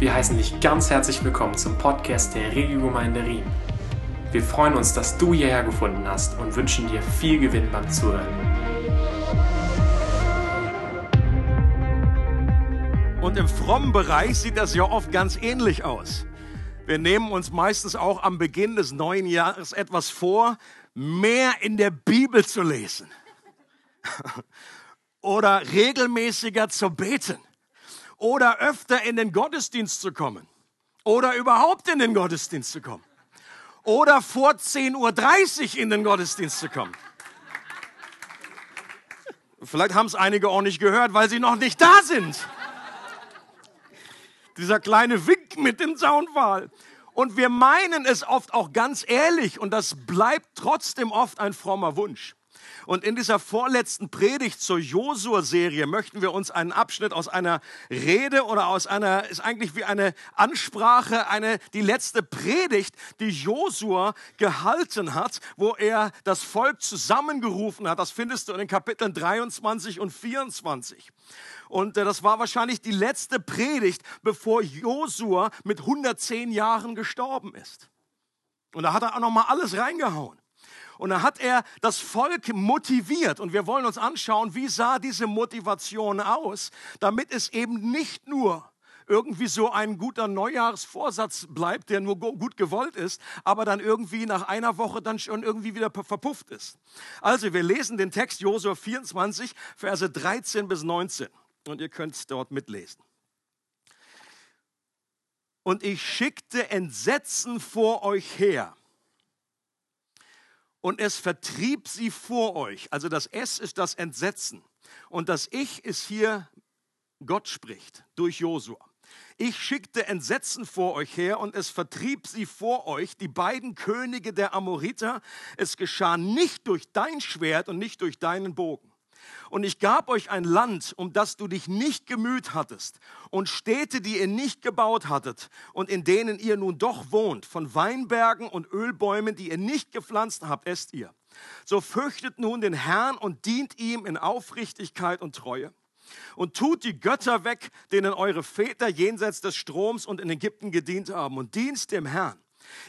Wir heißen dich ganz herzlich willkommen zum Podcast der Regiogemeinde Riem. Wir freuen uns, dass du hierher gefunden hast und wünschen dir viel Gewinn beim Zuhören. Und im frommen Bereich sieht das ja oft ganz ähnlich aus. Wir nehmen uns meistens auch am Beginn des neuen Jahres etwas vor, mehr in der Bibel zu lesen oder regelmäßiger zu beten oder öfter in den Gottesdienst zu kommen oder überhaupt in den Gottesdienst zu kommen oder vor 10.30 Uhr in den Gottesdienst zu kommen. Vielleicht haben es einige auch nicht gehört, weil sie noch nicht da sind. Dieser kleine Wink mit dem Soundwahl. Und wir meinen es oft auch ganz ehrlich und das bleibt trotzdem oft ein frommer Wunsch. Und in dieser vorletzten Predigt zur Josua-Serie möchten wir uns einen Abschnitt aus einer Rede oder aus einer, ist eigentlich wie eine Ansprache, eine, die letzte Predigt, die Josua gehalten hat, wo er das Volk zusammengerufen hat. Das findest du in den Kapiteln 23 und 24. Und äh, das war wahrscheinlich die letzte Predigt, bevor Josua mit 110 Jahren gestorben ist. Und da hat er auch noch mal alles reingehauen. Und dann hat er das Volk motiviert. Und wir wollen uns anschauen, wie sah diese Motivation aus, damit es eben nicht nur irgendwie so ein guter Neujahrsvorsatz bleibt, der nur gut gewollt ist, aber dann irgendwie nach einer Woche dann schon irgendwie wieder verpufft ist. Also wir lesen den Text Josua 24, Verse 13 bis 19 und ihr könnt dort mitlesen. Und ich schickte Entsetzen vor euch her und es vertrieb sie vor euch. Also das S ist das Entsetzen. Und das Ich ist hier, Gott spricht durch Josua. Ich schickte Entsetzen vor euch her und es vertrieb sie vor euch, die beiden Könige der Amoriter. Es geschah nicht durch dein Schwert und nicht durch deinen Bogen und ich gab euch ein Land, um das du dich nicht gemüht hattest, und Städte, die ihr nicht gebaut hattet und in denen ihr nun doch wohnt, von Weinbergen und Ölbäumen, die ihr nicht gepflanzt habt, esst ihr. So fürchtet nun den Herrn und dient ihm in Aufrichtigkeit und Treue. Und tut die Götter weg, denen eure Väter jenseits des Stroms und in Ägypten gedient haben, und dienst dem Herrn.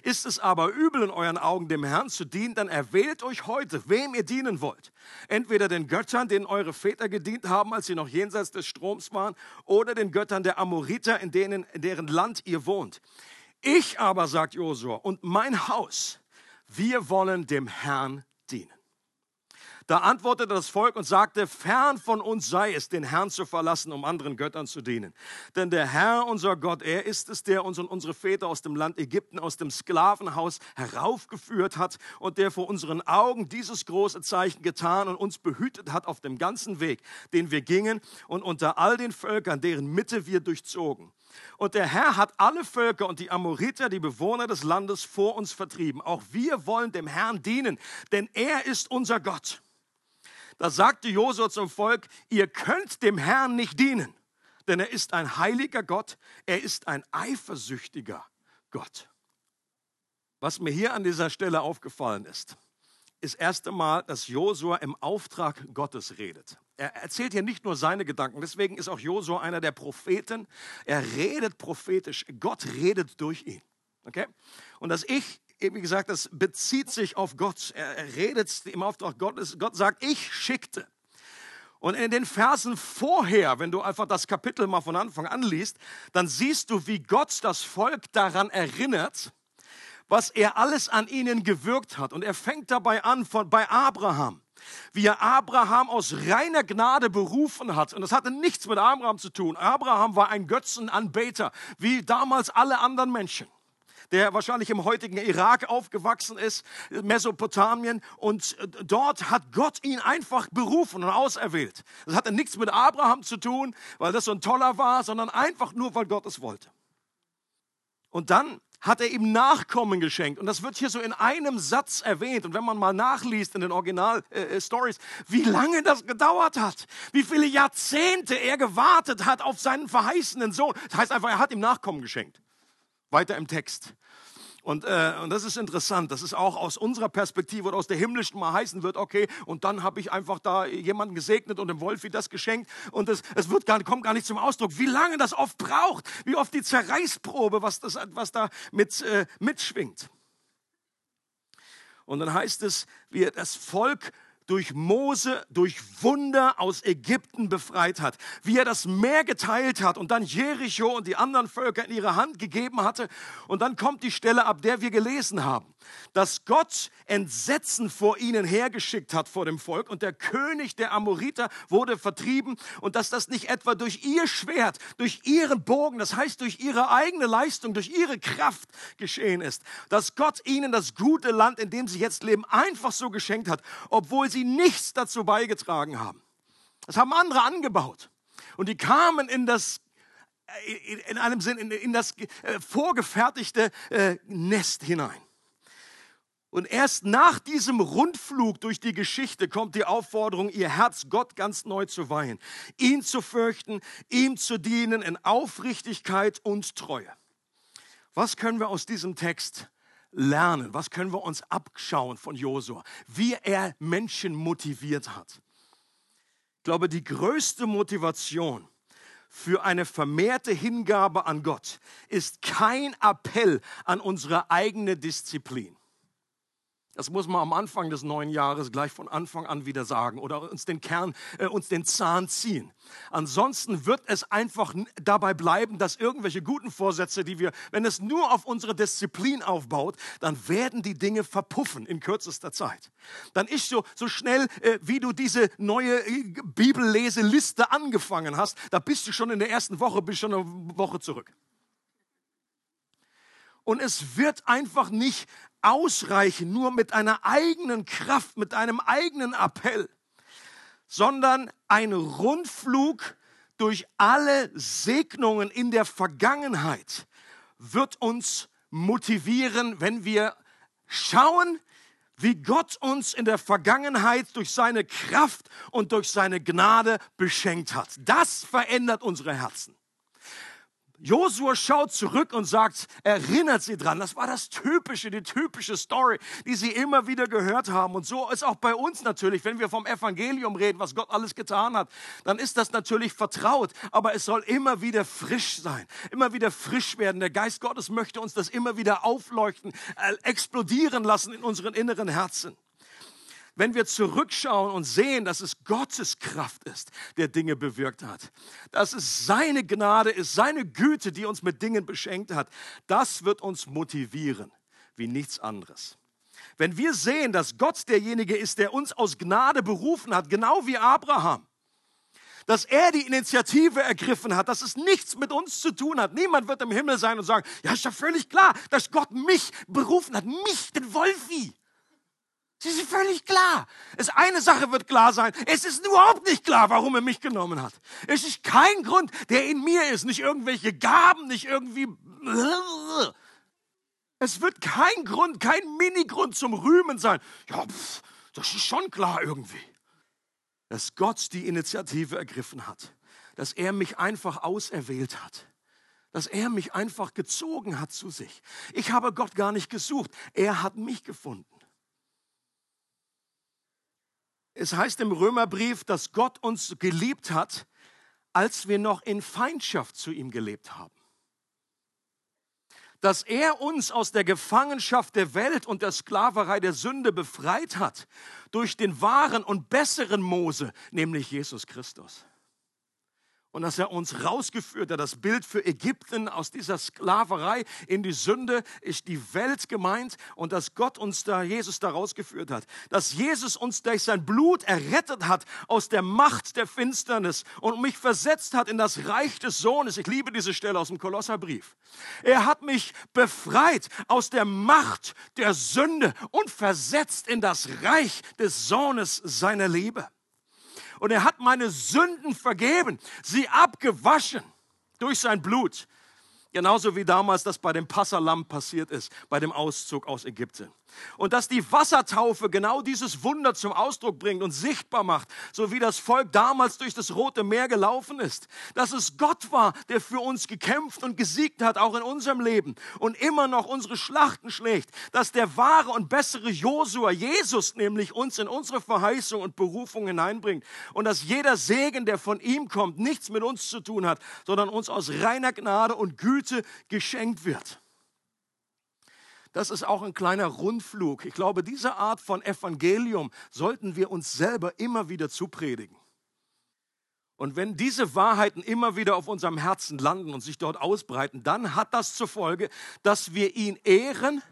Ist es aber übel in euren Augen, dem Herrn zu dienen, dann erwählt euch heute, wem ihr dienen wollt. Entweder den Göttern, denen eure Väter gedient haben, als sie noch jenseits des Stroms waren, oder den Göttern der Amoriter, in, denen, in deren Land ihr wohnt. Ich aber, sagt Josua, und mein Haus, wir wollen dem Herrn dienen. Da antwortete das Volk und sagte, fern von uns sei es, den Herrn zu verlassen, um anderen Göttern zu dienen. Denn der Herr, unser Gott, er ist es, der uns und unsere Väter aus dem Land Ägypten, aus dem Sklavenhaus heraufgeführt hat und der vor unseren Augen dieses große Zeichen getan und uns behütet hat auf dem ganzen Weg, den wir gingen und unter all den Völkern, deren Mitte wir durchzogen. Und der Herr hat alle Völker und die Amoriter, die Bewohner des Landes, vor uns vertrieben. Auch wir wollen dem Herrn dienen, denn er ist unser Gott. Da sagte Josua zum Volk, ihr könnt dem Herrn nicht dienen, denn er ist ein heiliger Gott, er ist ein eifersüchtiger Gott. Was mir hier an dieser Stelle aufgefallen ist, ist erst einmal, dass Josua im Auftrag Gottes redet. Er erzählt hier nicht nur seine Gedanken, deswegen ist auch Josua einer der Propheten. Er redet prophetisch, Gott redet durch ihn. Okay? Und das Ich wie gesagt, das bezieht sich auf Gott. Er redet im Auftrag Gottes. Gott sagt, ich schickte. Und in den Versen vorher, wenn du einfach das Kapitel mal von Anfang an liest, dann siehst du, wie Gott das Volk daran erinnert, was er alles an ihnen gewirkt hat. Und er fängt dabei an von, bei Abraham, wie er Abraham aus reiner Gnade berufen hat. Und das hatte nichts mit Abraham zu tun. Abraham war ein Götzenanbeter, wie damals alle anderen Menschen der wahrscheinlich im heutigen Irak aufgewachsen ist, Mesopotamien. Und äh, dort hat Gott ihn einfach berufen und auserwählt. Das hatte nichts mit Abraham zu tun, weil das so ein toller war, sondern einfach nur, weil Gott es wollte. Und dann hat er ihm Nachkommen geschenkt. Und das wird hier so in einem Satz erwähnt. Und wenn man mal nachliest in den Original-Stories, äh, äh wie lange das gedauert hat, wie viele Jahrzehnte er gewartet hat auf seinen verheißenen Sohn. Das heißt einfach, er hat ihm Nachkommen geschenkt. Weiter im Text. Und, äh, und das ist interessant. Das ist auch aus unserer Perspektive oder aus der himmlischen mal heißen wird, okay, und dann habe ich einfach da jemanden gesegnet und dem Wolfi das geschenkt und es, es wird gar, kommt gar nicht zum Ausdruck, wie lange das oft braucht, wie oft die Zerreißprobe, was, das, was da mit, äh, mitschwingt. Und dann heißt es, wie das Volk durch Mose, durch Wunder aus Ägypten befreit hat, wie er das Meer geteilt hat und dann Jericho und die anderen Völker in ihre Hand gegeben hatte. Und dann kommt die Stelle, ab der wir gelesen haben, dass Gott Entsetzen vor ihnen hergeschickt hat vor dem Volk. Und der König der Amoriter wurde vertrieben. Und dass das nicht etwa durch ihr Schwert, durch ihren Bogen, das heißt durch ihre eigene Leistung, durch ihre Kraft geschehen ist, dass Gott ihnen das gute Land, in dem sie jetzt leben, einfach so geschenkt hat, obwohl sie nichts dazu beigetragen haben. Das haben andere angebaut. Und die kamen in das in einem Sinn in, in das äh, vorgefertigte äh, Nest hinein. Und erst nach diesem Rundflug durch die Geschichte kommt die Aufforderung, ihr Herz Gott ganz neu zu weihen, ihn zu fürchten, ihm zu dienen in Aufrichtigkeit und Treue. Was können wir aus diesem Text lernen? Was können wir uns abschauen von Josua? Wie er Menschen motiviert hat. Ich glaube, die größte Motivation für eine vermehrte Hingabe an Gott ist kein Appell an unsere eigene Disziplin. Das muss man am Anfang des neuen Jahres gleich von Anfang an wieder sagen oder uns den Kern, äh, uns den Zahn ziehen. Ansonsten wird es einfach dabei bleiben, dass irgendwelche guten Vorsätze, die wir, wenn es nur auf unsere Disziplin aufbaut, dann werden die Dinge verpuffen in kürzester Zeit. Dann ist so, so schnell, äh, wie du diese neue äh, Bibelleseliste angefangen hast, da bist du schon in der ersten Woche, bist schon eine Woche zurück. Und es wird einfach nicht ausreichen, nur mit einer eigenen Kraft, mit einem eigenen Appell, sondern ein Rundflug durch alle Segnungen in der Vergangenheit wird uns motivieren, wenn wir schauen, wie Gott uns in der Vergangenheit durch seine Kraft und durch seine Gnade beschenkt hat. Das verändert unsere Herzen. Josua schaut zurück und sagt, erinnert sie dran. Das war das typische, die typische Story, die sie immer wieder gehört haben. Und so ist auch bei uns natürlich, wenn wir vom Evangelium reden, was Gott alles getan hat, dann ist das natürlich vertraut. Aber es soll immer wieder frisch sein, immer wieder frisch werden. Der Geist Gottes möchte uns das immer wieder aufleuchten, äh, explodieren lassen in unseren inneren Herzen wenn wir zurückschauen und sehen, dass es Gottes Kraft ist, der Dinge bewirkt hat, dass es seine Gnade ist, seine Güte, die uns mit Dingen beschenkt hat, das wird uns motivieren wie nichts anderes. Wenn wir sehen, dass Gott derjenige ist, der uns aus Gnade berufen hat, genau wie Abraham, dass er die Initiative ergriffen hat, dass es nichts mit uns zu tun hat. Niemand wird im Himmel sein und sagen, ja, ist ja völlig klar, dass Gott mich berufen hat, mich, den Wolfi. Es ist völlig klar. Es eine Sache wird klar sein. Es ist überhaupt nicht klar, warum er mich genommen hat. Es ist kein Grund, der in mir ist. Nicht irgendwelche Gaben, nicht irgendwie. Es wird kein Grund, kein Minigrund zum Rühmen sein. Ja, pff, das ist schon klar irgendwie. Dass Gott die Initiative ergriffen hat. Dass er mich einfach auserwählt hat dass er mich einfach gezogen hat zu sich. Ich habe Gott gar nicht gesucht, er hat mich gefunden. Es heißt im Römerbrief, dass Gott uns geliebt hat, als wir noch in Feindschaft zu ihm gelebt haben. Dass er uns aus der Gefangenschaft der Welt und der Sklaverei der Sünde befreit hat durch den wahren und besseren Mose, nämlich Jesus Christus und dass er uns rausgeführt hat. Das Bild für Ägypten aus dieser Sklaverei in die Sünde ist die Welt gemeint und dass Gott uns da, Jesus da rausgeführt hat. Dass Jesus uns durch sein Blut errettet hat aus der Macht der Finsternis und mich versetzt hat in das Reich des Sohnes. Ich liebe diese Stelle aus dem Kolosserbrief. Er hat mich befreit aus der Macht der Sünde und versetzt in das Reich des Sohnes seiner Liebe und er hat meine Sünden vergeben, sie abgewaschen durch sein Blut. Genauso wie damals das bei dem Passalam passiert ist, bei dem Auszug aus Ägypten. Und dass die Wassertaufe genau dieses Wunder zum Ausdruck bringt und sichtbar macht, so wie das Volk damals durch das Rote Meer gelaufen ist. Dass es Gott war, der für uns gekämpft und gesiegt hat, auch in unserem Leben und immer noch unsere Schlachten schlägt. Dass der wahre und bessere Josua, Jesus nämlich, uns in unsere Verheißung und Berufung hineinbringt. Und dass jeder Segen, der von ihm kommt, nichts mit uns zu tun hat, sondern uns aus reiner Gnade und Güte geschenkt wird. Das ist auch ein kleiner Rundflug. Ich glaube, diese Art von Evangelium sollten wir uns selber immer wieder zupredigen. Und wenn diese Wahrheiten immer wieder auf unserem Herzen landen und sich dort ausbreiten, dann hat das zur Folge, dass wir ihn ehren,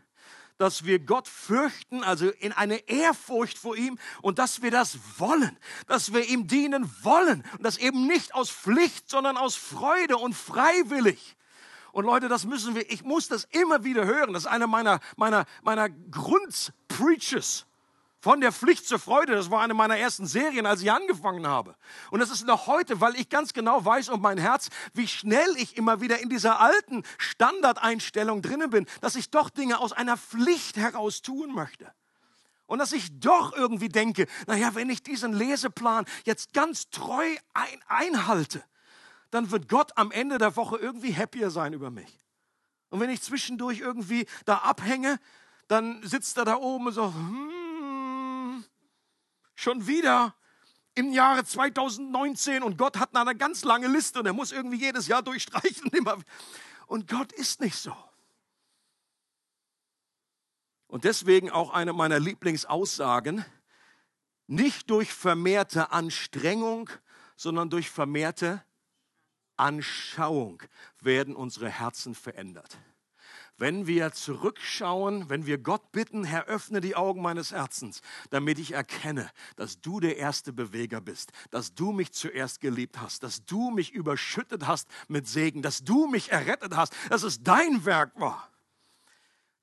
dass wir Gott fürchten, also in eine Ehrfurcht vor ihm und dass wir das wollen, dass wir ihm dienen wollen und das eben nicht aus Pflicht, sondern aus Freude und freiwillig. Und Leute, das müssen wir, ich muss das immer wieder hören. Das ist einer meiner, meiner, meiner Grundpreaches. Von der Pflicht zur Freude, das war eine meiner ersten Serien, als ich angefangen habe. Und das ist noch heute, weil ich ganz genau weiß um mein Herz, wie schnell ich immer wieder in dieser alten Standardeinstellung drinnen bin, dass ich doch Dinge aus einer Pflicht heraus tun möchte. Und dass ich doch irgendwie denke, naja, wenn ich diesen Leseplan jetzt ganz treu ein, einhalte, dann wird Gott am Ende der Woche irgendwie happier sein über mich. Und wenn ich zwischendurch irgendwie da abhänge, dann sitzt er da oben und so, hmm, schon wieder im Jahre 2019 und Gott hat eine ganz lange Liste und er muss irgendwie jedes Jahr durchstreichen. Und Gott ist nicht so. Und deswegen auch eine meiner Lieblingsaussagen, nicht durch vermehrte Anstrengung, sondern durch vermehrte Anschauung werden unsere Herzen verändert. Wenn wir zurückschauen, wenn wir Gott bitten, Herr, öffne die Augen meines Herzens, damit ich erkenne, dass du der erste Beweger bist, dass du mich zuerst geliebt hast, dass du mich überschüttet hast mit Segen, dass du mich errettet hast, dass es dein Werk war,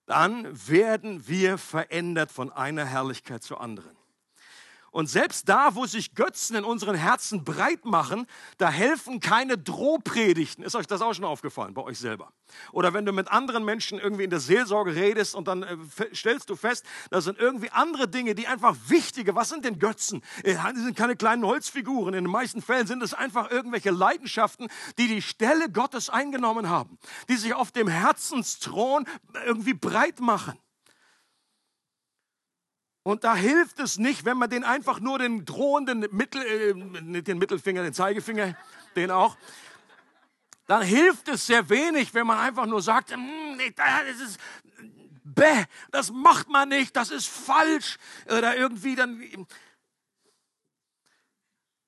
dann werden wir verändert von einer Herrlichkeit zur anderen. Und selbst da, wo sich Götzen in unseren Herzen breit machen, da helfen keine Drohpredigten. Ist euch das auch schon aufgefallen bei euch selber? Oder wenn du mit anderen Menschen irgendwie in der Seelsorge redest und dann äh, stellst du fest, da sind irgendwie andere Dinge, die einfach wichtige. Was sind denn Götzen? Äh, die sind keine kleinen Holzfiguren. In den meisten Fällen sind es einfach irgendwelche Leidenschaften, die die Stelle Gottes eingenommen haben, die sich auf dem Herzensthron irgendwie breit machen. Und da hilft es nicht, wenn man den einfach nur den drohenden Mittel, äh, den Mittelfinger, den Zeigefinger, den auch. Dann hilft es sehr wenig, wenn man einfach nur sagt, hm, das ist, bäh, das macht man nicht, das ist falsch. Oder irgendwie dann,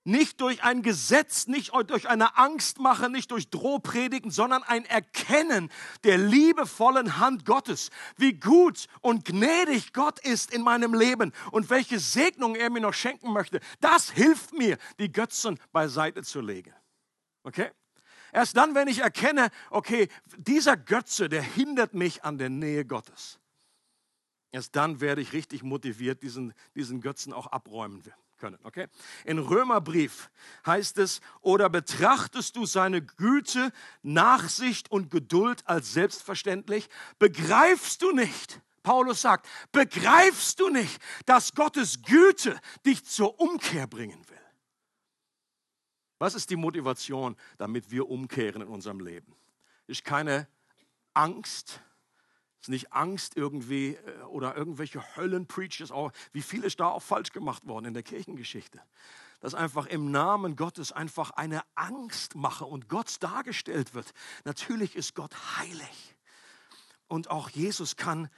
nicht durch ein Gesetz, nicht durch eine Angstmache, nicht durch Drohpredigen, sondern ein Erkennen der liebevollen Hand Gottes, wie gut und gnädig Gott ist in meinem Leben und welche Segnung er mir noch schenken möchte. Das hilft mir, die Götzen beiseite zu legen. Okay? Erst dann, wenn ich erkenne, okay, dieser Götze, der hindert mich an der Nähe Gottes. Erst dann werde ich richtig motiviert, diesen, diesen Götzen auch abräumen können. Okay? In Römerbrief heißt es, oder betrachtest du seine Güte, Nachsicht und Geduld als selbstverständlich? Begreifst du nicht? Paulus sagt, begreifst du nicht, dass Gottes Güte dich zur Umkehr bringen will? Was ist die Motivation, damit wir umkehren in unserem Leben? Ist keine Angst, ist nicht Angst irgendwie äh, oder irgendwelche Höllenpreachers, auch, wie viel ist da auch falsch gemacht worden in der Kirchengeschichte. Dass einfach im Namen Gottes einfach eine Angstmache und Gott dargestellt wird. Natürlich ist Gott heilig. Und auch Jesus kann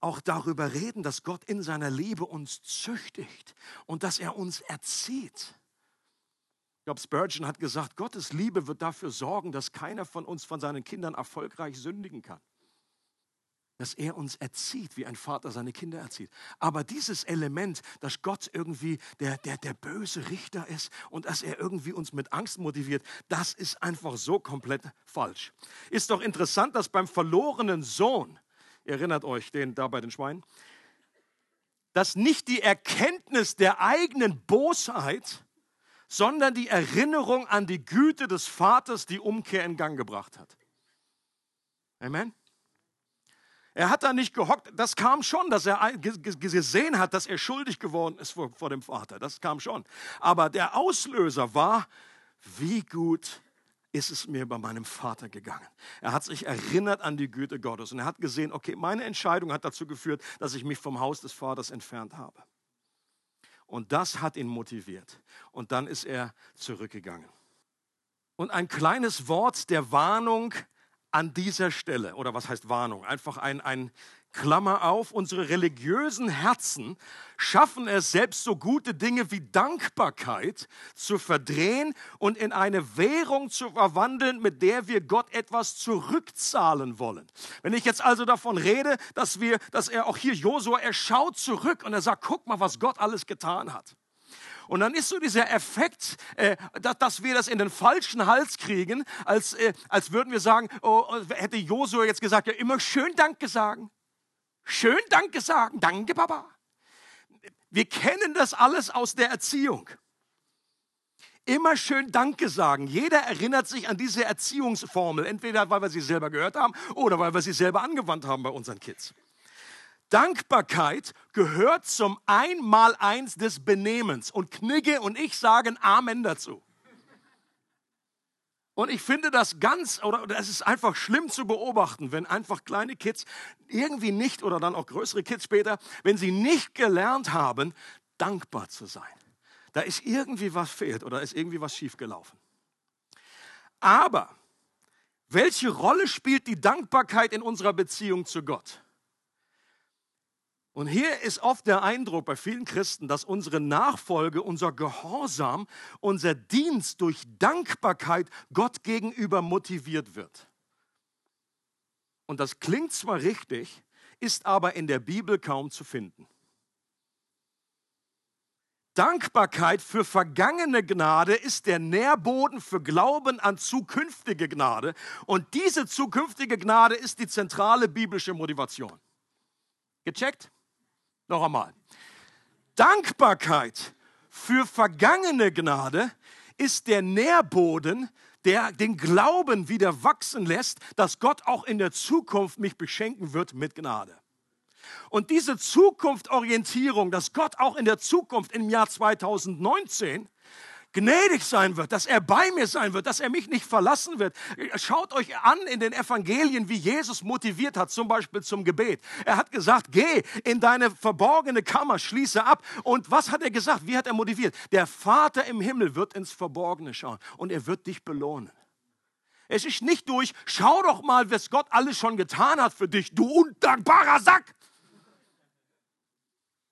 auch darüber reden, dass Gott in seiner Liebe uns züchtigt und dass er uns erzieht. Ich glaube, Spurgeon hat gesagt, Gottes Liebe wird dafür sorgen, dass keiner von uns von seinen Kindern erfolgreich sündigen kann dass er uns erzieht, wie ein Vater seine Kinder erzieht. Aber dieses Element, dass Gott irgendwie der, der, der böse Richter ist und dass er irgendwie uns mit Angst motiviert, das ist einfach so komplett falsch. Ist doch interessant, dass beim verlorenen Sohn, erinnert euch den da bei den Schweinen, dass nicht die Erkenntnis der eigenen Bosheit, sondern die Erinnerung an die Güte des Vaters die Umkehr in Gang gebracht hat. Amen. Er hat da nicht gehockt. Das kam schon, dass er gesehen hat, dass er schuldig geworden ist vor, vor dem Vater. Das kam schon. Aber der Auslöser war, wie gut ist es mir bei meinem Vater gegangen. Er hat sich erinnert an die Güte Gottes und er hat gesehen, okay, meine Entscheidung hat dazu geführt, dass ich mich vom Haus des Vaters entfernt habe. Und das hat ihn motiviert. Und dann ist er zurückgegangen. Und ein kleines Wort der Warnung an dieser Stelle, oder was heißt Warnung? Einfach ein, ein Klammer auf, unsere religiösen Herzen schaffen es selbst so gute Dinge wie Dankbarkeit zu verdrehen und in eine Währung zu verwandeln, mit der wir Gott etwas zurückzahlen wollen. Wenn ich jetzt also davon rede, dass wir, dass er auch hier Josua, er schaut zurück und er sagt, guck mal, was Gott alles getan hat. Und dann ist so dieser Effekt, äh, dass, wir das in den falschen Hals kriegen, als, äh, als würden wir sagen, oh, oh hätte Josua jetzt gesagt, ja immer schön Danke sagen. Schön Danke sagen. Danke, Papa. Wir kennen das alles aus der Erziehung. Immer schön Danke sagen. Jeder erinnert sich an diese Erziehungsformel, entweder weil wir sie selber gehört haben oder weil wir sie selber angewandt haben bei unseren Kids. Dankbarkeit gehört zum Einmaleins des Benehmens. Und Knigge und ich sagen Amen dazu. Und ich finde das ganz, oder es ist einfach schlimm zu beobachten, wenn einfach kleine Kids irgendwie nicht, oder dann auch größere Kids später, wenn sie nicht gelernt haben, dankbar zu sein. Da ist irgendwie was fehlt oder ist irgendwie was schiefgelaufen. Aber welche Rolle spielt die Dankbarkeit in unserer Beziehung zu Gott? Und hier ist oft der Eindruck bei vielen Christen, dass unsere Nachfolge, unser Gehorsam, unser Dienst durch Dankbarkeit Gott gegenüber motiviert wird. Und das klingt zwar richtig, ist aber in der Bibel kaum zu finden. Dankbarkeit für vergangene Gnade ist der Nährboden für Glauben an zukünftige Gnade. Und diese zukünftige Gnade ist die zentrale biblische Motivation. Gecheckt? Noch einmal. Dankbarkeit für vergangene Gnade ist der Nährboden, der den Glauben wieder wachsen lässt, dass Gott auch in der Zukunft mich beschenken wird mit Gnade. Und diese Zukunftsorientierung, dass Gott auch in der Zukunft im Jahr 2019 gnädig sein wird, dass er bei mir sein wird, dass er mich nicht verlassen wird. Schaut euch an in den Evangelien, wie Jesus motiviert hat, zum Beispiel zum Gebet. Er hat gesagt, geh in deine verborgene Kammer, schließe ab. Und was hat er gesagt? Wie hat er motiviert? Der Vater im Himmel wird ins Verborgene schauen und er wird dich belohnen. Es ist nicht durch, schau doch mal, was Gott alles schon getan hat für dich, du undankbarer Sack.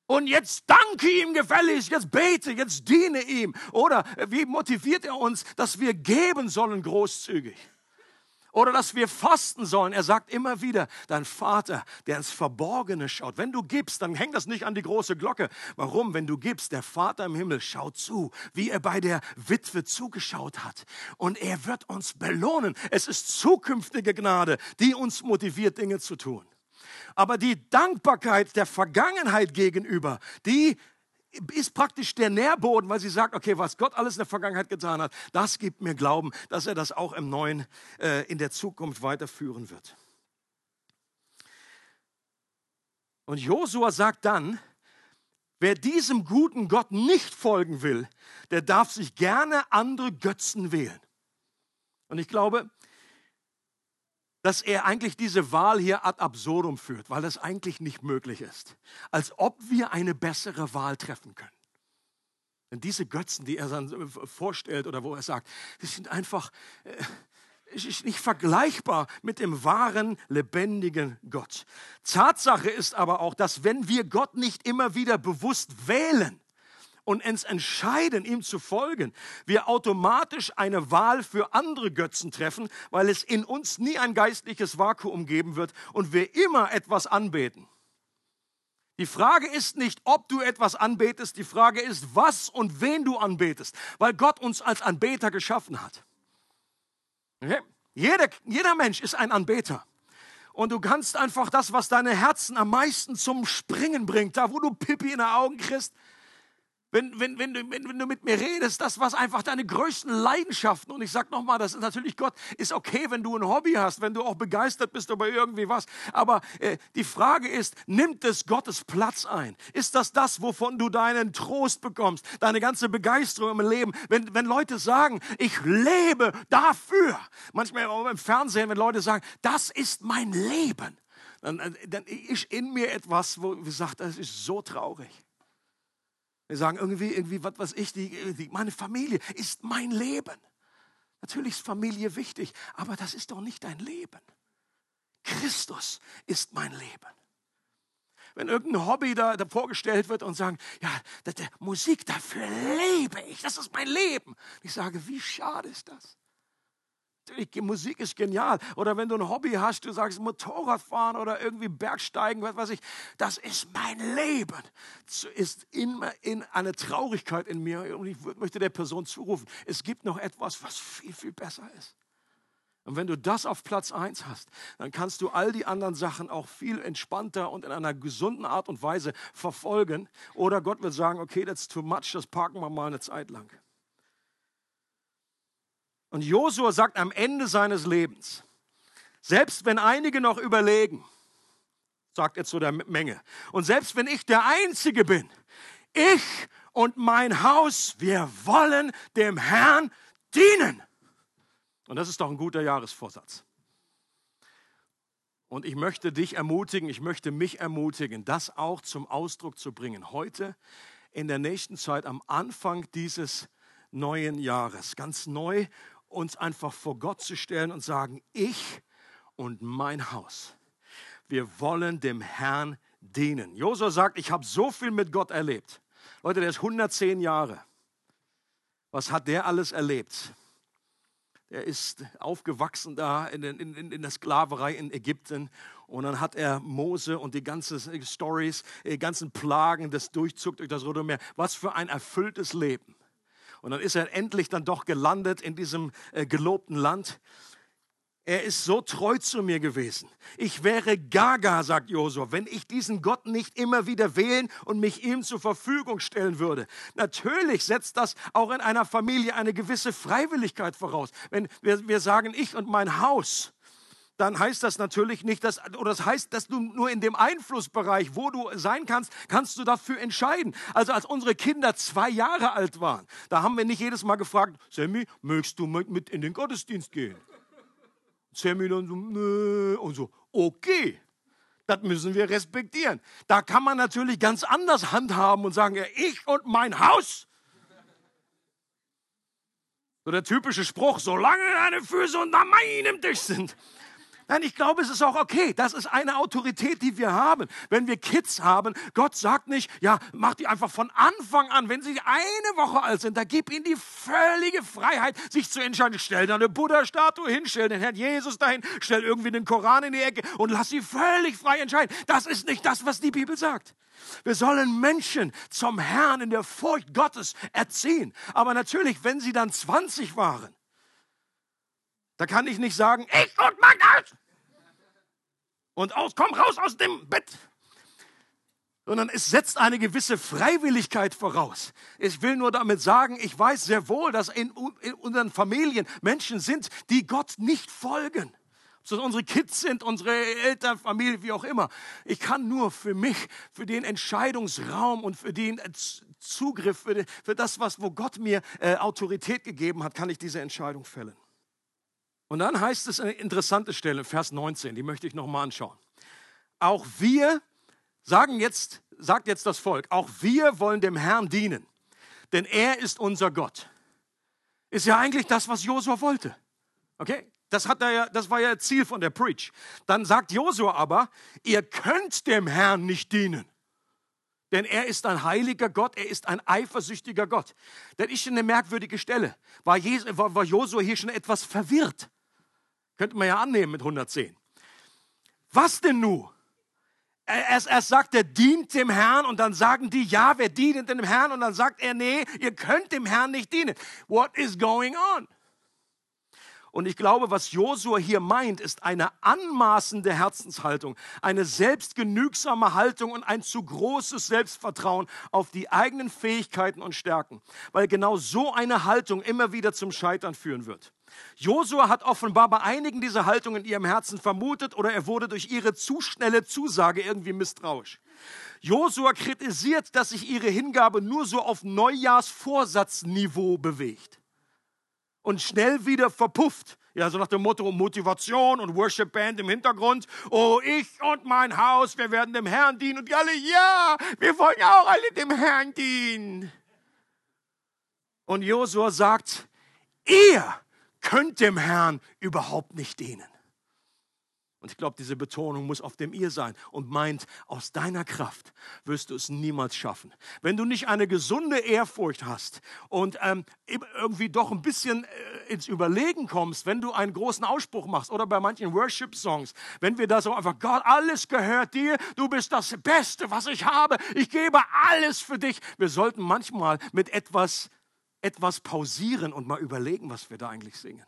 Und jetzt danke ihm gefälligst, jetzt bete, jetzt diene ihm. Oder wie motiviert er uns, dass wir geben sollen großzügig? Oder dass wir fasten sollen. Er sagt immer wieder, dein Vater, der ins Verborgene schaut. Wenn du gibst, dann hängt das nicht an die große Glocke. Warum? Wenn du gibst, der Vater im Himmel schaut zu, wie er bei der Witwe zugeschaut hat. Und er wird uns belohnen. Es ist zukünftige Gnade, die uns motiviert, Dinge zu tun. Aber die Dankbarkeit der Vergangenheit gegenüber, die ist praktisch der Nährboden, weil sie sagt, okay, was Gott alles in der Vergangenheit getan hat, das gibt mir Glauben, dass er das auch im Neuen, äh, in der Zukunft weiterführen wird. Und Josua sagt dann, wer diesem guten Gott nicht folgen will, der darf sich gerne andere Götzen wählen. Und ich glaube, dass er eigentlich diese Wahl hier ad absurdum führt, weil das eigentlich nicht möglich ist. Als ob wir eine bessere Wahl treffen können. Denn diese Götzen, die er dann vorstellt oder wo er sagt, die sind einfach äh, ist nicht vergleichbar mit dem wahren, lebendigen Gott. Tatsache ist aber auch, dass wenn wir Gott nicht immer wieder bewusst wählen, und uns entscheiden, ihm zu folgen, wir automatisch eine Wahl für andere Götzen treffen, weil es in uns nie ein geistliches Vakuum geben wird und wir immer etwas anbeten. Die Frage ist nicht, ob du etwas anbetest, die Frage ist, was und wen du anbetest, weil Gott uns als Anbeter geschaffen hat. Okay? Jeder, jeder Mensch ist ein Anbeter. Und du kannst einfach das, was deine Herzen am meisten zum Springen bringt, da wo du Pipi in den Augen kriegst, wenn, wenn, wenn, du, wenn, wenn du mit mir redest, das, was einfach deine größten Leidenschaften, und ich sage nochmal, das ist natürlich Gott, ist okay, wenn du ein Hobby hast, wenn du auch begeistert bist über irgendwie was, aber äh, die Frage ist, nimmt es Gottes Platz ein? Ist das das, wovon du deinen Trost bekommst, deine ganze Begeisterung im Leben? Wenn, wenn Leute sagen, ich lebe dafür, manchmal auch im Fernsehen, wenn Leute sagen, das ist mein Leben, dann, äh, dann ist in mir etwas, wo sage, das ist so traurig. Wir sagen irgendwie, irgendwie, was weiß ich, die, die, meine Familie ist mein Leben. Natürlich ist Familie wichtig, aber das ist doch nicht dein Leben. Christus ist mein Leben. Wenn irgendein Hobby da, da vorgestellt wird und sagen, ja, das, Musik, dafür lebe ich, das ist mein Leben. Ich sage, wie schade ist das? Natürlich, Musik ist genial. Oder wenn du ein Hobby hast, du sagst Motorradfahren oder irgendwie Bergsteigen, was weiß ich, das ist mein Leben. Das ist immer in eine Traurigkeit in mir. Und ich möchte der Person zurufen, es gibt noch etwas, was viel, viel besser ist. Und wenn du das auf Platz 1 hast, dann kannst du all die anderen Sachen auch viel entspannter und in einer gesunden Art und Weise verfolgen. Oder Gott wird sagen, okay, that's too much, das parken wir mal eine Zeit lang. Und Josua sagt am Ende seines Lebens, selbst wenn einige noch überlegen, sagt er zu der Menge, und selbst wenn ich der Einzige bin, ich und mein Haus, wir wollen dem Herrn dienen. Und das ist doch ein guter Jahresvorsatz. Und ich möchte dich ermutigen, ich möchte mich ermutigen, das auch zum Ausdruck zu bringen. Heute, in der nächsten Zeit, am Anfang dieses neuen Jahres, ganz neu uns einfach vor Gott zu stellen und sagen, ich und mein Haus, wir wollen dem Herrn dienen. Josua sagt, ich habe so viel mit Gott erlebt. Leute, der ist 110 Jahre. Was hat der alles erlebt? Er ist aufgewachsen da in, in, in, der Sklaverei in Ägypten und dann hat er Mose und die ganzen Stories, die ganzen Plagen, das Durchzug durch das Rote Meer. Was für ein erfülltes Leben. Und dann ist er endlich dann doch gelandet in diesem äh, gelobten Land. Er ist so treu zu mir gewesen. Ich wäre gaga, sagt Josua, wenn ich diesen Gott nicht immer wieder wählen und mich ihm zur Verfügung stellen würde. Natürlich setzt das auch in einer Familie eine gewisse Freiwilligkeit voraus. Wenn wir, wir sagen, ich und mein Haus, dann heißt das natürlich nicht, dass, oder das heißt, dass du nur in dem Einflussbereich, wo du sein kannst, kannst du dafür entscheiden. Also als unsere Kinder zwei Jahre alt waren, da haben wir nicht jedes Mal gefragt, Sammy, möchtest du mit in den Gottesdienst gehen? Sammy dann so, Nö. und so, okay. Das müssen wir respektieren. Da kann man natürlich ganz anders handhaben und sagen, ja, ich und mein Haus. So der typische Spruch, solange deine Füße unter meinem Tisch sind. Nein, ich glaube, es ist auch okay. Das ist eine Autorität, die wir haben. Wenn wir Kids haben, Gott sagt nicht, ja, mach die einfach von Anfang an, wenn sie eine Woche alt sind, da gib ihnen die völlige Freiheit, sich zu entscheiden. Stell da eine Buddha-Statue hin, stell den Herrn Jesus dahin, stell irgendwie den Koran in die Ecke und lass sie völlig frei entscheiden. Das ist nicht das, was die Bibel sagt. Wir sollen Menschen zum Herrn in der Furcht Gottes erziehen. Aber natürlich, wenn sie dann 20 waren, da kann ich nicht sagen, ich und mein Haus. Und aus, komm raus aus dem Bett. Sondern es setzt eine gewisse Freiwilligkeit voraus. Ich will nur damit sagen, ich weiß sehr wohl, dass in, in unseren Familien Menschen sind, die Gott nicht folgen. Ob es unsere Kids sind, unsere Eltern, Familie, wie auch immer. Ich kann nur für mich, für den Entscheidungsraum und für den Zugriff, für, für das, was, wo Gott mir äh, Autorität gegeben hat, kann ich diese Entscheidung fällen. Und dann heißt es eine interessante Stelle, Vers 19, die möchte ich nochmal anschauen. Auch wir, sagen jetzt, sagt jetzt das Volk, auch wir wollen dem Herrn dienen, denn er ist unser Gott. Ist ja eigentlich das, was Josua wollte. Okay? Das, hat er ja, das war ja Ziel von der Preach. Dann sagt Josua aber, ihr könnt dem Herrn nicht dienen. Denn er ist ein heiliger Gott, er ist ein eifersüchtiger Gott. Das ist eine merkwürdige Stelle. War Josua hier schon etwas verwirrt? Könnte man ja annehmen mit 110. Was denn nun? Er, er sagt, er dient dem Herrn und dann sagen die, ja, wir dienen dem Herrn und dann sagt er, nee, ihr könnt dem Herrn nicht dienen. What is going on? Und ich glaube, was Josua hier meint, ist eine anmaßende Herzenshaltung, eine selbstgenügsame Haltung und ein zu großes Selbstvertrauen auf die eigenen Fähigkeiten und Stärken, weil genau so eine Haltung immer wieder zum Scheitern führen wird. Josua hat offenbar bei einigen diese Haltung in ihrem Herzen vermutet oder er wurde durch ihre zu schnelle Zusage irgendwie misstrauisch. Josua kritisiert, dass sich ihre Hingabe nur so auf Neujahrsvorsatzniveau bewegt und schnell wieder verpufft. Ja, so nach dem Motto Motivation und Worship Band im Hintergrund. Oh, ich und mein Haus, wir werden dem Herrn dienen. Und die alle, ja, wir wollen auch alle dem Herrn dienen. Und Josua sagt, ihr könnt dem Herrn überhaupt nicht dienen. Und ich glaube, diese Betonung muss auf dem ihr sein und meint, aus deiner Kraft wirst du es niemals schaffen. Wenn du nicht eine gesunde Ehrfurcht hast und ähm, irgendwie doch ein bisschen äh, ins Überlegen kommst, wenn du einen großen Ausspruch machst oder bei manchen Worship-Songs, wenn wir da so einfach, Gott, alles gehört dir, du bist das Beste, was ich habe, ich gebe alles für dich. Wir sollten manchmal mit etwas, etwas pausieren und mal überlegen, was wir da eigentlich singen.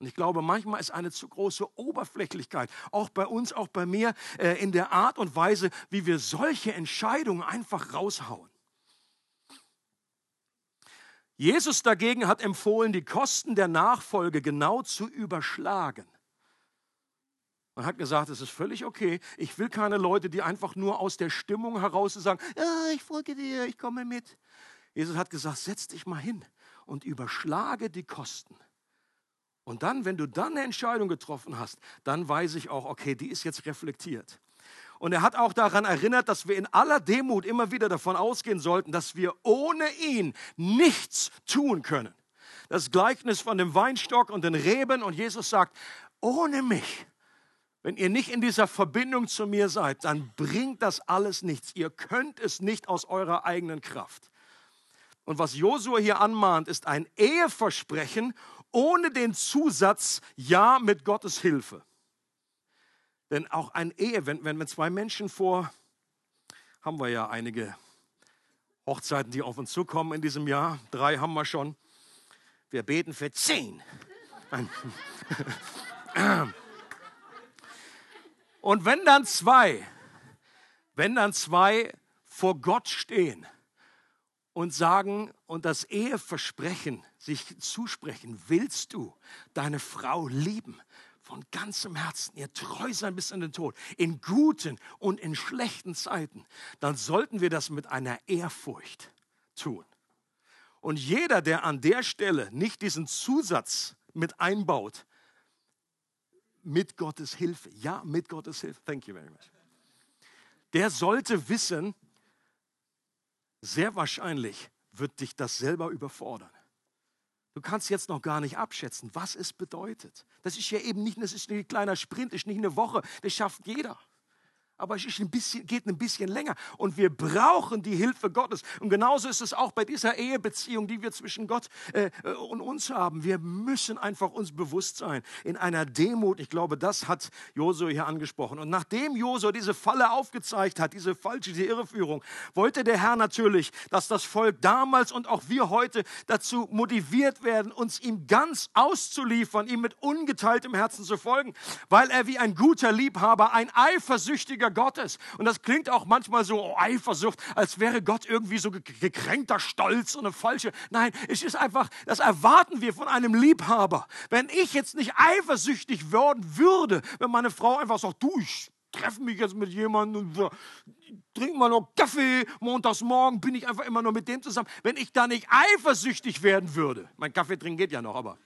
Und ich glaube, manchmal ist eine zu große Oberflächlichkeit, auch bei uns, auch bei mir, äh, in der Art und Weise, wie wir solche Entscheidungen einfach raushauen. Jesus dagegen hat empfohlen, die Kosten der Nachfolge genau zu überschlagen. Man hat gesagt, es ist völlig okay. Ich will keine Leute, die einfach nur aus der Stimmung heraus sagen, ja, ich folge dir, ich komme mit. Jesus hat gesagt, setz dich mal hin und überschlage die Kosten. Und dann, wenn du dann eine Entscheidung getroffen hast, dann weiß ich auch, okay, die ist jetzt reflektiert. Und er hat auch daran erinnert, dass wir in aller Demut immer wieder davon ausgehen sollten, dass wir ohne ihn nichts tun können. Das Gleichnis von dem Weinstock und den Reben und Jesus sagt, ohne mich, wenn ihr nicht in dieser Verbindung zu mir seid, dann bringt das alles nichts. Ihr könnt es nicht aus eurer eigenen Kraft. Und was Josua hier anmahnt, ist ein Eheversprechen ohne den Zusatz Ja mit Gottes Hilfe. Denn auch ein Ehe, wenn, wenn, zwei Menschen vor, haben wir ja einige Hochzeiten, die auf uns zukommen in diesem Jahr, drei haben wir schon. Wir beten für zehn. Und wenn dann zwei, wenn dann zwei vor Gott stehen und sagen und das Eheversprechen sich zusprechen, willst du deine Frau lieben, von ganzem Herzen, ihr treu sein bis in den Tod, in guten und in schlechten Zeiten, dann sollten wir das mit einer Ehrfurcht tun. Und jeder, der an der Stelle nicht diesen Zusatz mit einbaut, mit Gottes Hilfe, ja, mit Gottes Hilfe, thank you very much, der sollte wissen, sehr wahrscheinlich wird dich das selber überfordern. Du kannst jetzt noch gar nicht abschätzen, was es bedeutet. Das ist ja eben nicht, das ist ein kleiner Sprint, das ist nicht eine Woche, das schafft jeder aber es ein bisschen, geht ein bisschen länger. Und wir brauchen die Hilfe Gottes. Und genauso ist es auch bei dieser Ehebeziehung, die wir zwischen Gott äh, und uns haben. Wir müssen einfach uns bewusst sein, in einer Demut. Ich glaube, das hat Josua hier angesprochen. Und nachdem Josua diese Falle aufgezeigt hat, diese falsche diese Irreführung, wollte der Herr natürlich, dass das Volk damals und auch wir heute dazu motiviert werden, uns ihm ganz auszuliefern, ihm mit ungeteiltem Herzen zu folgen, weil er wie ein guter Liebhaber, ein eifersüchtiger Prediger Gottes. Und das klingt auch manchmal so oh, Eifersucht, als wäre Gott irgendwie so gekränkter Stolz und eine falsche. Nein, es ist einfach, das erwarten wir von einem Liebhaber. Wenn ich jetzt nicht eifersüchtig werden würde, wenn meine Frau einfach sagt, du, ich treffe mich jetzt mit jemandem und trinke mal noch Kaffee, montags morgen bin ich einfach immer nur mit dem zusammen. Wenn ich da nicht eifersüchtig werden würde, mein Kaffee trinken geht ja noch, aber.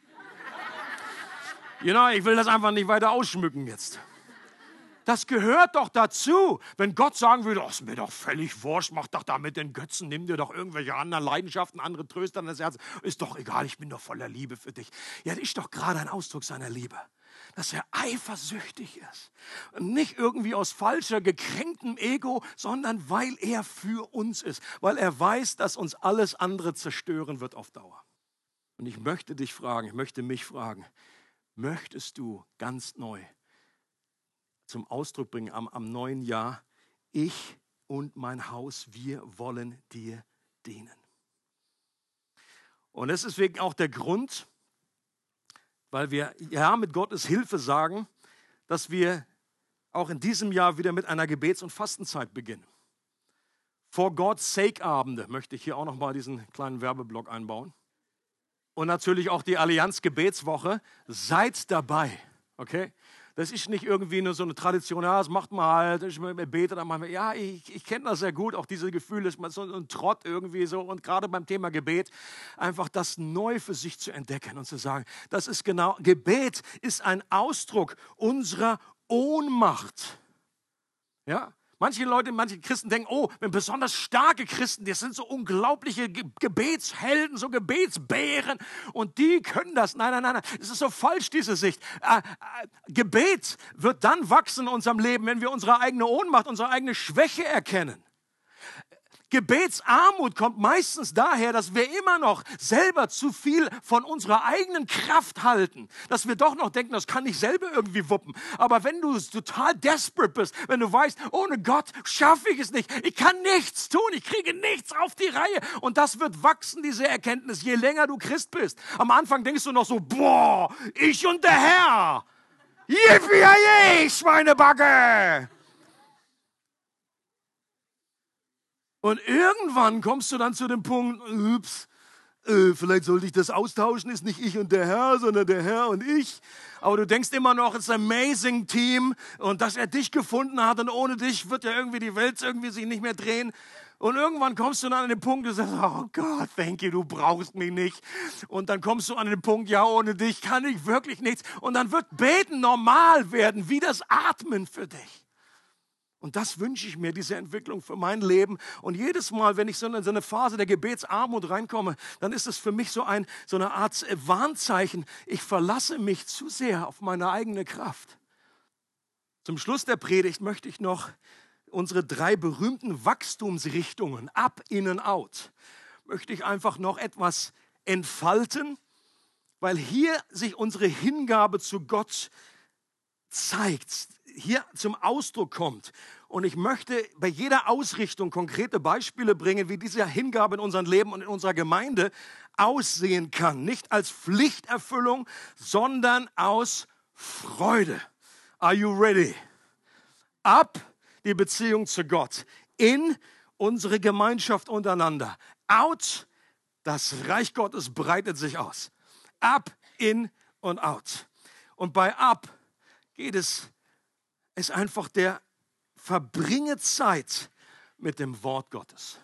Genau, ich will das einfach nicht weiter ausschmücken jetzt. Das gehört doch dazu. Wenn Gott sagen würde, oh, ist mir doch völlig wurscht, mach doch da mit den Götzen, nimm dir doch irgendwelche anderen Leidenschaften, andere Tröster an das Herz. Ist doch egal, ich bin doch voller Liebe für dich. Ja, das ist doch gerade ein Ausdruck seiner Liebe. Dass er eifersüchtig ist. Nicht irgendwie aus falscher, gekränktem Ego, sondern weil er für uns ist. Weil er weiß, dass uns alles andere zerstören wird auf Dauer. Und ich möchte dich fragen, ich möchte mich fragen, möchtest du ganz neu zum Ausdruck bringen am, am neuen Jahr, ich und mein Haus, wir wollen dir dienen. Und das ist deswegen auch der Grund, weil wir ja mit Gottes Hilfe sagen, dass wir auch in diesem Jahr wieder mit einer Gebets- und Fastenzeit beginnen. For God's Sake Abende möchte ich hier auch nochmal diesen kleinen Werbeblock einbauen. Und natürlich auch die Allianz Gebetswoche. Seid dabei, okay? Das ist nicht irgendwie nur so eine Tradition, ja, das macht man halt, ich bete dann manchmal. Ja, ich, ich kenne das sehr gut, auch diese Gefühle, ist so ein Trott irgendwie so. Und gerade beim Thema Gebet, einfach das neu für sich zu entdecken und zu sagen, das ist genau, Gebet ist ein Ausdruck unserer Ohnmacht. Ja, Manche Leute, manche Christen denken, oh, wenn besonders starke Christen, das sind so unglaubliche Gebetshelden, so Gebetsbären und die können das. Nein, nein, nein, nein. Es ist so falsch, diese Sicht. Äh, äh, Gebet wird dann wachsen in unserem Leben, wenn wir unsere eigene Ohnmacht, unsere eigene Schwäche erkennen. Gebetsarmut kommt meistens daher, dass wir immer noch selber zu viel von unserer eigenen Kraft halten, dass wir doch noch denken, das kann ich selber irgendwie wuppen. Aber wenn du total desperate bist, wenn du weißt, ohne Gott schaffe ich es nicht, ich kann nichts tun, ich kriege nichts auf die Reihe und das wird wachsen, diese Erkenntnis, je länger du Christ bist. Am Anfang denkst du noch so, boah, ich und der Herr. Yippie, Schweinebacke! Und irgendwann kommst du dann zu dem Punkt, ups, äh, vielleicht sollte ich das austauschen, ist nicht ich und der Herr, sondern der Herr und ich. Aber du denkst immer noch, es ist ein amazing Team und dass er dich gefunden hat und ohne dich wird ja irgendwie die Welt irgendwie sich nicht mehr drehen. Und irgendwann kommst du dann an den Punkt, du sagst, oh Gott, thank you, du brauchst mich nicht. Und dann kommst du an den Punkt, ja, ohne dich kann ich wirklich nichts. Und dann wird Beten normal werden, wie das Atmen für dich. Und das wünsche ich mir, diese Entwicklung für mein Leben. Und jedes Mal, wenn ich so in so eine Phase der Gebetsarmut reinkomme, dann ist es für mich so, ein, so eine Art Warnzeichen. Ich verlasse mich zu sehr auf meine eigene Kraft. Zum Schluss der Predigt möchte ich noch unsere drei berühmten Wachstumsrichtungen, up, in and out, möchte ich einfach noch etwas entfalten, weil hier sich unsere Hingabe zu Gott zeigt hier zum Ausdruck kommt. Und ich möchte bei jeder Ausrichtung konkrete Beispiele bringen, wie diese Hingabe in unserem Leben und in unserer Gemeinde aussehen kann. Nicht als Pflichterfüllung, sondern aus Freude. Are you ready? Ab die Beziehung zu Gott. In unsere Gemeinschaft untereinander. Out, das Reich Gottes breitet sich aus. Ab, in und out. Und bei ab geht es ist einfach der verbringe Zeit mit dem Wort Gottes.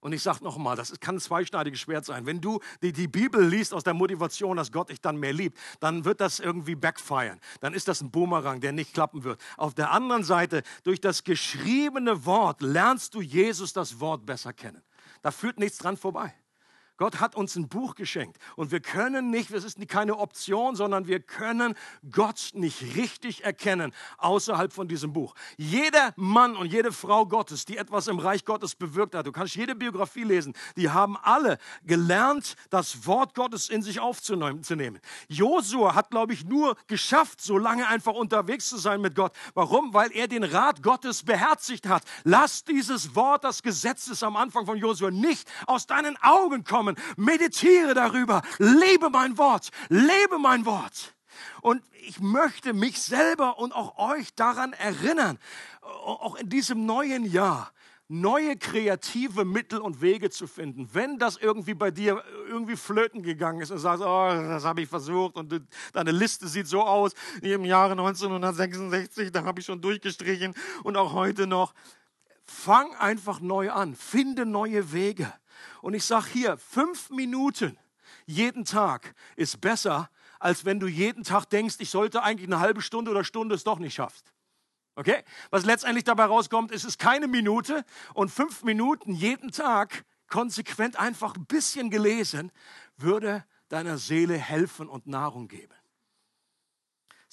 Und ich sage nochmal, das kann ein zweischneidiges Schwert sein. Wenn du die, die, Bibel liest aus der Motivation, dass Gott dich dann mehr liebt, dann wird das irgendwie backfiren. Dann ist das ein Boomerang, der nicht klappen wird. Auf der anderen Seite, durch das geschriebene Wort lernst du Jesus das Wort besser kennen. Da führt nichts dran vorbei. Gott hat uns ein Buch geschenkt und wir können nicht, es ist keine Option, sondern wir können Gott nicht richtig erkennen außerhalb von diesem Buch. Jeder Mann und jede Frau Gottes, die etwas im Reich Gottes bewirkt hat, du kannst jede Biografie lesen, die haben alle gelernt, das Wort Gottes in sich aufzunehmen. Josua hat, glaube ich, nur geschafft, so lange einfach unterwegs zu sein mit Gott. Warum? Weil er den Rat Gottes beherzigt hat. Lass dieses Wort, das Gesetz ist am Anfang von Josua, nicht aus deinen Augen kommen kommen. Meditiere darüber. Lebe mein Wort. Lebe mein Wort. Und ich möchte mich selber und auch euch daran erinnern, auch in diesem neuen Jahr, neue kreative Mittel und Wege zu finden. Wenn das irgendwie bei dir irgendwie flöten gegangen ist und sagst, oh, das habe ich versucht und deine Liste sieht so aus, wie im Jahre 1966, da habe ich schon durchgestrichen und auch heute noch. Fang einfach neu an, finde neue Wege. Und ich sage hier, fünf Minuten jeden Tag ist besser, als wenn du jeden Tag denkst, ich sollte eigentlich eine halbe Stunde oder Stunde es doch nicht schaffst. Okay? Was letztendlich dabei rauskommt, ist es keine Minute und fünf Minuten jeden Tag konsequent einfach ein bisschen gelesen, würde deiner Seele helfen und Nahrung geben.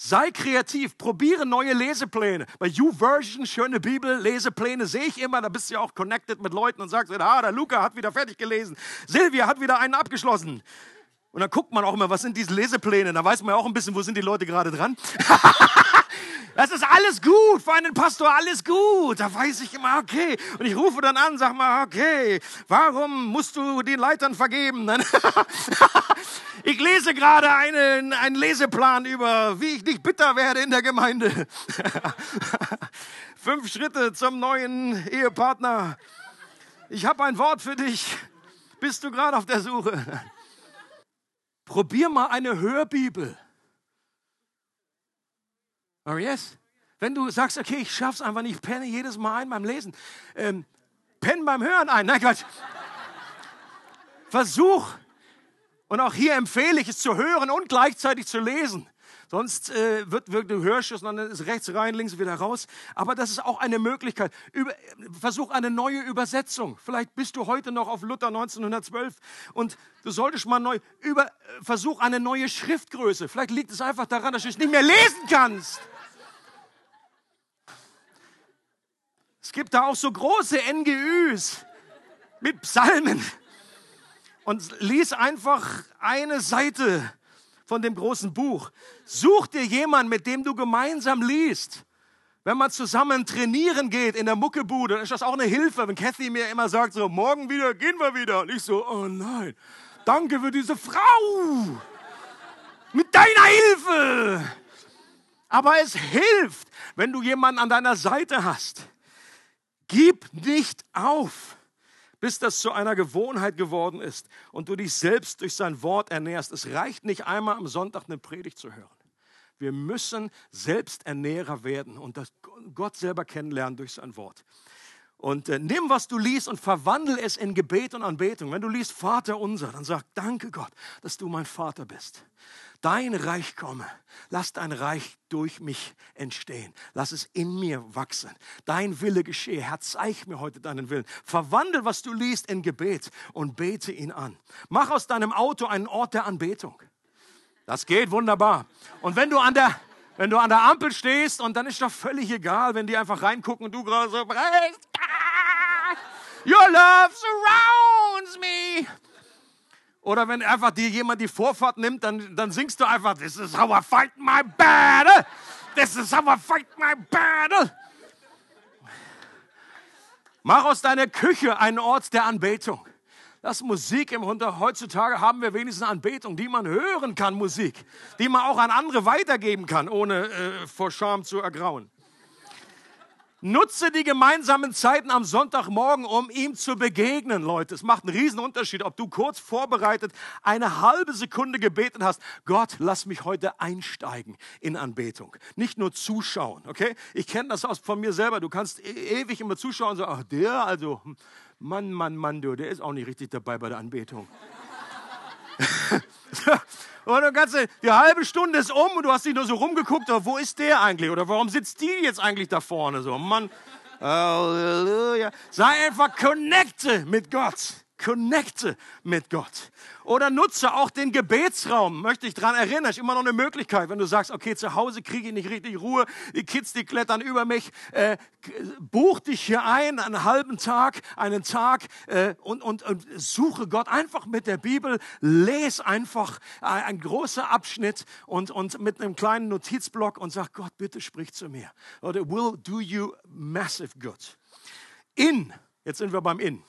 Sei kreativ, probiere neue Lesepläne. Bei YouVersion, schöne Bibel, Lesepläne sehe ich immer, da bist du ja auch connected mit Leuten und sagst, ah, der Luca hat wieder fertig gelesen, Silvia hat wieder einen abgeschlossen. Und dann guckt man auch immer, was sind diese Lesepläne? Da weiß man ja auch ein bisschen, wo sind die Leute gerade dran. das ist alles gut, für einen Pastor alles gut. Da weiß ich immer, okay. Und ich rufe dann an, sag mal, okay, warum musst du den Leitern vergeben? ich lese gerade einen, einen Leseplan über, wie ich nicht bitter werde in der Gemeinde. Fünf Schritte zum neuen Ehepartner. Ich habe ein Wort für dich. Bist du gerade auf der Suche? Probier mal eine Hörbibel. Oh yes. Wenn du sagst, okay, ich schaff's einfach nicht, ich penne jedes Mal ein beim Lesen. Ähm, penn beim Hören ein. Nein, Quatsch. Versuch, und auch hier empfehle ich es zu hören und gleichzeitig zu lesen. Sonst äh, wird, wird du hörst es dann ist rechts rein, links wieder raus. Aber das ist auch eine Möglichkeit. Über, versuch eine neue Übersetzung. Vielleicht bist du heute noch auf Luther 1912 und du solltest mal neu über versuch eine neue Schriftgröße. Vielleicht liegt es einfach daran, dass du es nicht mehr lesen kannst. Es gibt da auch so große NGÜs mit Psalmen und lies einfach eine Seite von dem großen Buch. Such dir jemanden, mit dem du gemeinsam liest. Wenn man zusammen trainieren geht in der Muckebude, dann ist das auch eine Hilfe, wenn Kathy mir immer sagt, so, morgen wieder, gehen wir wieder. Und ich so, oh nein, danke für diese Frau. Mit deiner Hilfe. Aber es hilft, wenn du jemanden an deiner Seite hast. Gib nicht auf bis das zu einer Gewohnheit geworden ist und du dich selbst durch sein Wort ernährst. Es reicht nicht einmal am Sonntag eine Predigt zu hören. Wir müssen Selbsternährer werden und Gott selber kennenlernen durch sein Wort. Und äh, nimm, was du liest und verwandel es in Gebet und Anbetung. Wenn du liest Vater unser, dann sag, danke Gott, dass du mein Vater bist. Dein Reich komme. Lass dein Reich durch mich entstehen. Lass es in mir wachsen. Dein Wille geschehe. Herr, zeig mir heute deinen Willen. Verwandel, was du liest, in Gebet und bete ihn an. Mach aus deinem Auto einen Ort der Anbetung. Das geht wunderbar. Und wenn du an der, wenn du an der Ampel stehst und dann ist doch völlig egal, wenn die einfach reingucken und du gerade so, Your love surrounds me. Oder wenn einfach dir jemand die Vorfahrt nimmt, dann, dann singst du einfach, This is how I fight my battle. This is how I fight my battle. Mach aus deiner Küche einen Ort der Anbetung. Das Musik im Hunter. Heutzutage haben wir wenigstens Anbetung, die man hören kann, Musik, die man auch an andere weitergeben kann, ohne äh, vor Scham zu ergrauen. Nutze die gemeinsamen Zeiten am Sonntagmorgen, um ihm zu begegnen, Leute. Es macht einen riesen Unterschied, ob du kurz vorbereitet eine halbe Sekunde gebeten hast. Gott, lass mich heute einsteigen in Anbetung. Nicht nur zuschauen, okay? Ich kenne das aus von mir selber. Du kannst e ewig immer zuschauen und sagen, ach, der, also, Mann, Mann, Mann, du, der ist auch nicht richtig dabei bei der Anbetung. Und dann kannst die halbe Stunde ist um und du hast dich nur so rumgeguckt, wo ist der eigentlich? Oder warum sitzt die jetzt eigentlich da vorne so? Mann, Halleluja. Sei einfach connected mit Gott connecte mit Gott. Oder nutze auch den Gebetsraum. Möchte ich daran erinnern, ist immer noch eine Möglichkeit, wenn du sagst, okay, zu Hause kriege ich nicht richtig Ruhe, die Kids, die klettern über mich. Äh, buch dich hier ein, einen halben Tag, einen Tag äh, und, und, und suche Gott einfach mit der Bibel. Lese einfach äh, ein großer Abschnitt und, und mit einem kleinen Notizblock und sag, Gott, bitte sprich zu mir. Oder will do you massive good. In, jetzt sind wir beim In.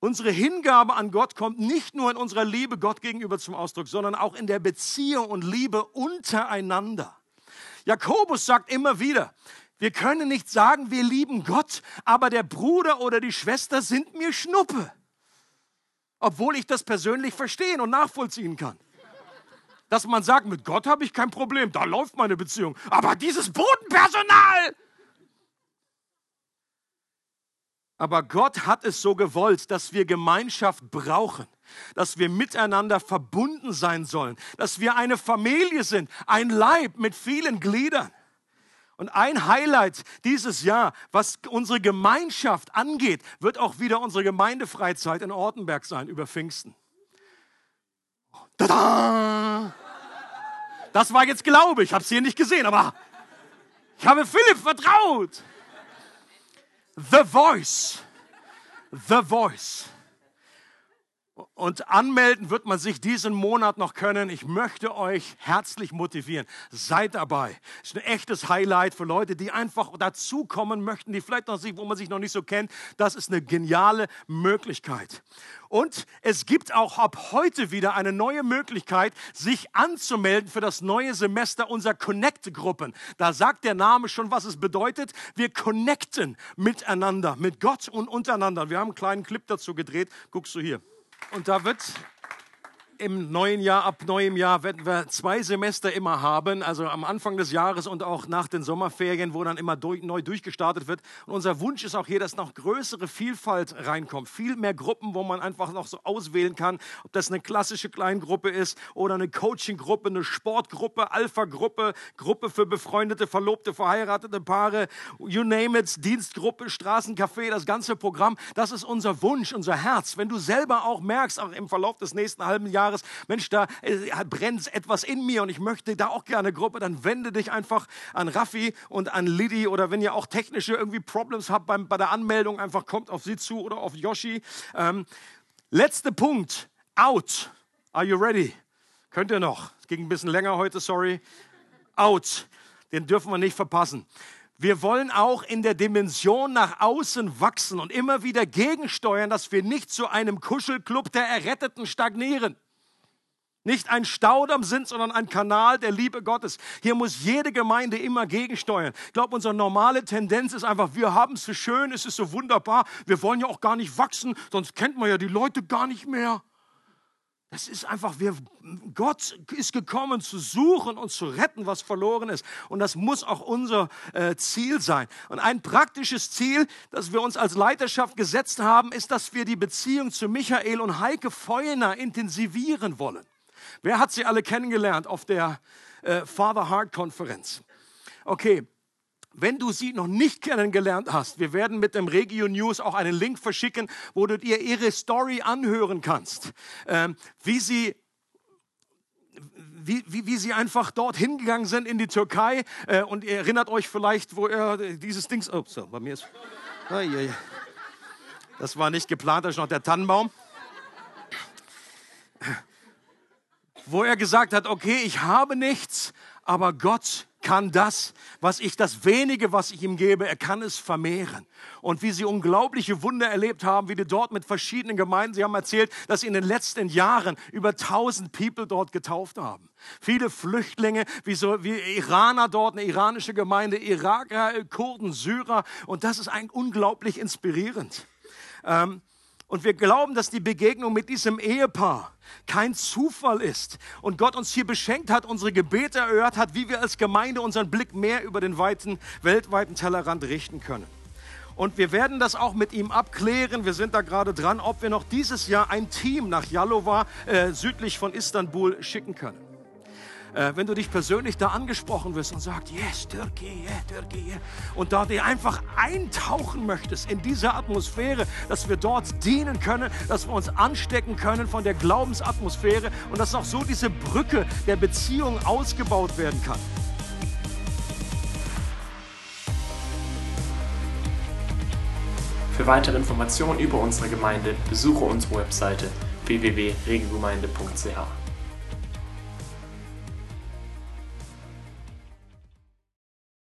Unsere Hingabe an Gott kommt nicht nur in unserer Liebe Gott gegenüber zum Ausdruck, sondern auch in der Beziehung und Liebe untereinander. Jakobus sagt immer wieder, wir können nicht sagen, wir lieben Gott, aber der Bruder oder die Schwester sind mir Schnuppe. Obwohl ich das persönlich verstehen und nachvollziehen kann. Dass man sagt, mit Gott habe ich kein Problem, da läuft meine Beziehung. Aber dieses Bodenpersonal, Aber Gott hat es so gewollt, dass wir Gemeinschaft brauchen, dass wir miteinander verbunden sein sollen, dass wir eine Familie sind, ein Leib mit vielen Gliedern. Und ein Highlight dieses Jahr, was unsere Gemeinschaft angeht, wird auch wieder unsere Gemeindefreizeit in Ortenberg sein über Pfingsten. Tada! Das war jetzt Glaube, ich habe es hier nicht gesehen, aber ich habe Philipp vertraut. The Voice. The Voice. Und anmelden wird man sich diesen Monat noch können. Ich möchte euch herzlich motivieren. Seid dabei. Ist ein echtes Highlight für Leute, die einfach dazukommen möchten, die vielleicht noch sich, wo man sich noch nicht so kennt. Das ist eine geniale Möglichkeit. Und es gibt auch ab heute wieder eine neue Möglichkeit, sich anzumelden für das neue Semester unserer Connect-Gruppen. Da sagt der Name schon, was es bedeutet. Wir connecten miteinander, mit Gott und untereinander. Wir haben einen kleinen Clip dazu gedreht. Guckst du hier. Und da wird im neuen Jahr, ab neuem Jahr werden wir zwei Semester immer haben, also am Anfang des Jahres und auch nach den Sommerferien, wo dann immer durch, neu durchgestartet wird. Und unser Wunsch ist auch hier, dass noch größere Vielfalt reinkommt. Viel mehr Gruppen, wo man einfach noch so auswählen kann, ob das eine klassische Kleingruppe ist oder eine Coaching-Gruppe, eine Sportgruppe, Alpha-Gruppe, Gruppe für befreundete, verlobte, verheiratete Paare, you name it, Dienstgruppe, Straßencafé, das ganze Programm. Das ist unser Wunsch, unser Herz. Wenn du selber auch merkst, auch im Verlauf des nächsten halben Jahres, Jahres, Mensch, da äh, brennt etwas in mir und ich möchte da auch gerne eine Gruppe, dann wende dich einfach an Raffi und an Liddy oder wenn ihr auch technische irgendwie Problems habt beim, bei der Anmeldung, einfach kommt auf sie zu oder auf Yoshi. Ähm, letzter Punkt, out. Are you ready? Könnt ihr noch? Es ging ein bisschen länger heute, sorry. Out. Den dürfen wir nicht verpassen. Wir wollen auch in der Dimension nach außen wachsen und immer wieder gegensteuern, dass wir nicht zu einem Kuschelclub der Erretteten stagnieren nicht ein Staudamm sind, sondern ein Kanal der Liebe Gottes. Hier muss jede Gemeinde immer gegensteuern. Ich glaube, unsere normale Tendenz ist einfach, wir haben es so schön, es ist so wunderbar, wir wollen ja auch gar nicht wachsen, sonst kennt man ja die Leute gar nicht mehr. Das ist einfach, wir, Gott ist gekommen zu suchen und zu retten, was verloren ist. Und das muss auch unser äh, Ziel sein. Und ein praktisches Ziel, das wir uns als Leiterschaft gesetzt haben, ist, dass wir die Beziehung zu Michael und Heike Feuner intensivieren wollen. Wer hat sie alle kennengelernt auf der äh, Father Heart Konferenz? Okay, wenn du sie noch nicht kennengelernt hast, wir werden mit dem Regio News auch einen Link verschicken, wo du dir ihre Story anhören kannst, ähm, wie sie wie, wie, wie sie einfach dort hingegangen sind in die Türkei. Äh, und ihr erinnert euch vielleicht, wo er dieses Ding. Oh, so, bei mir ist. Das war nicht geplant, das ist noch der Tannenbaum wo er gesagt hat, okay, ich habe nichts, aber Gott kann das, was ich, das wenige, was ich ihm gebe, er kann es vermehren. Und wie sie unglaubliche Wunder erlebt haben, wie die dort mit verschiedenen Gemeinden, sie haben erzählt, dass sie in den letzten Jahren über 1000 People dort getauft haben. Viele Flüchtlinge, wie so, wie Iraner dort, eine iranische Gemeinde, Iraker, Kurden, Syrer. Und das ist ein unglaublich inspirierend. Ähm, und wir glauben, dass die Begegnung mit diesem Ehepaar kein Zufall ist und Gott uns hier beschenkt hat, unsere Gebete erhört hat, wie wir als Gemeinde unseren Blick mehr über den weiten, weltweiten Tellerrand richten können. Und wir werden das auch mit ihm abklären. Wir sind da gerade dran, ob wir noch dieses Jahr ein Team nach Jalova äh, südlich von Istanbul schicken können äh, wenn du dich persönlich da angesprochen wirst und sagst, yes, Türkei, yeah, Türkei, yeah, und da dir einfach eintauchen möchtest in diese Atmosphäre, dass wir dort dienen können, dass wir uns anstecken können von der Glaubensatmosphäre und dass auch so diese Brücke der Beziehung ausgebaut werden kann. Für weitere Informationen über unsere Gemeinde besuche unsere Webseite www.regelgemeinde.ch.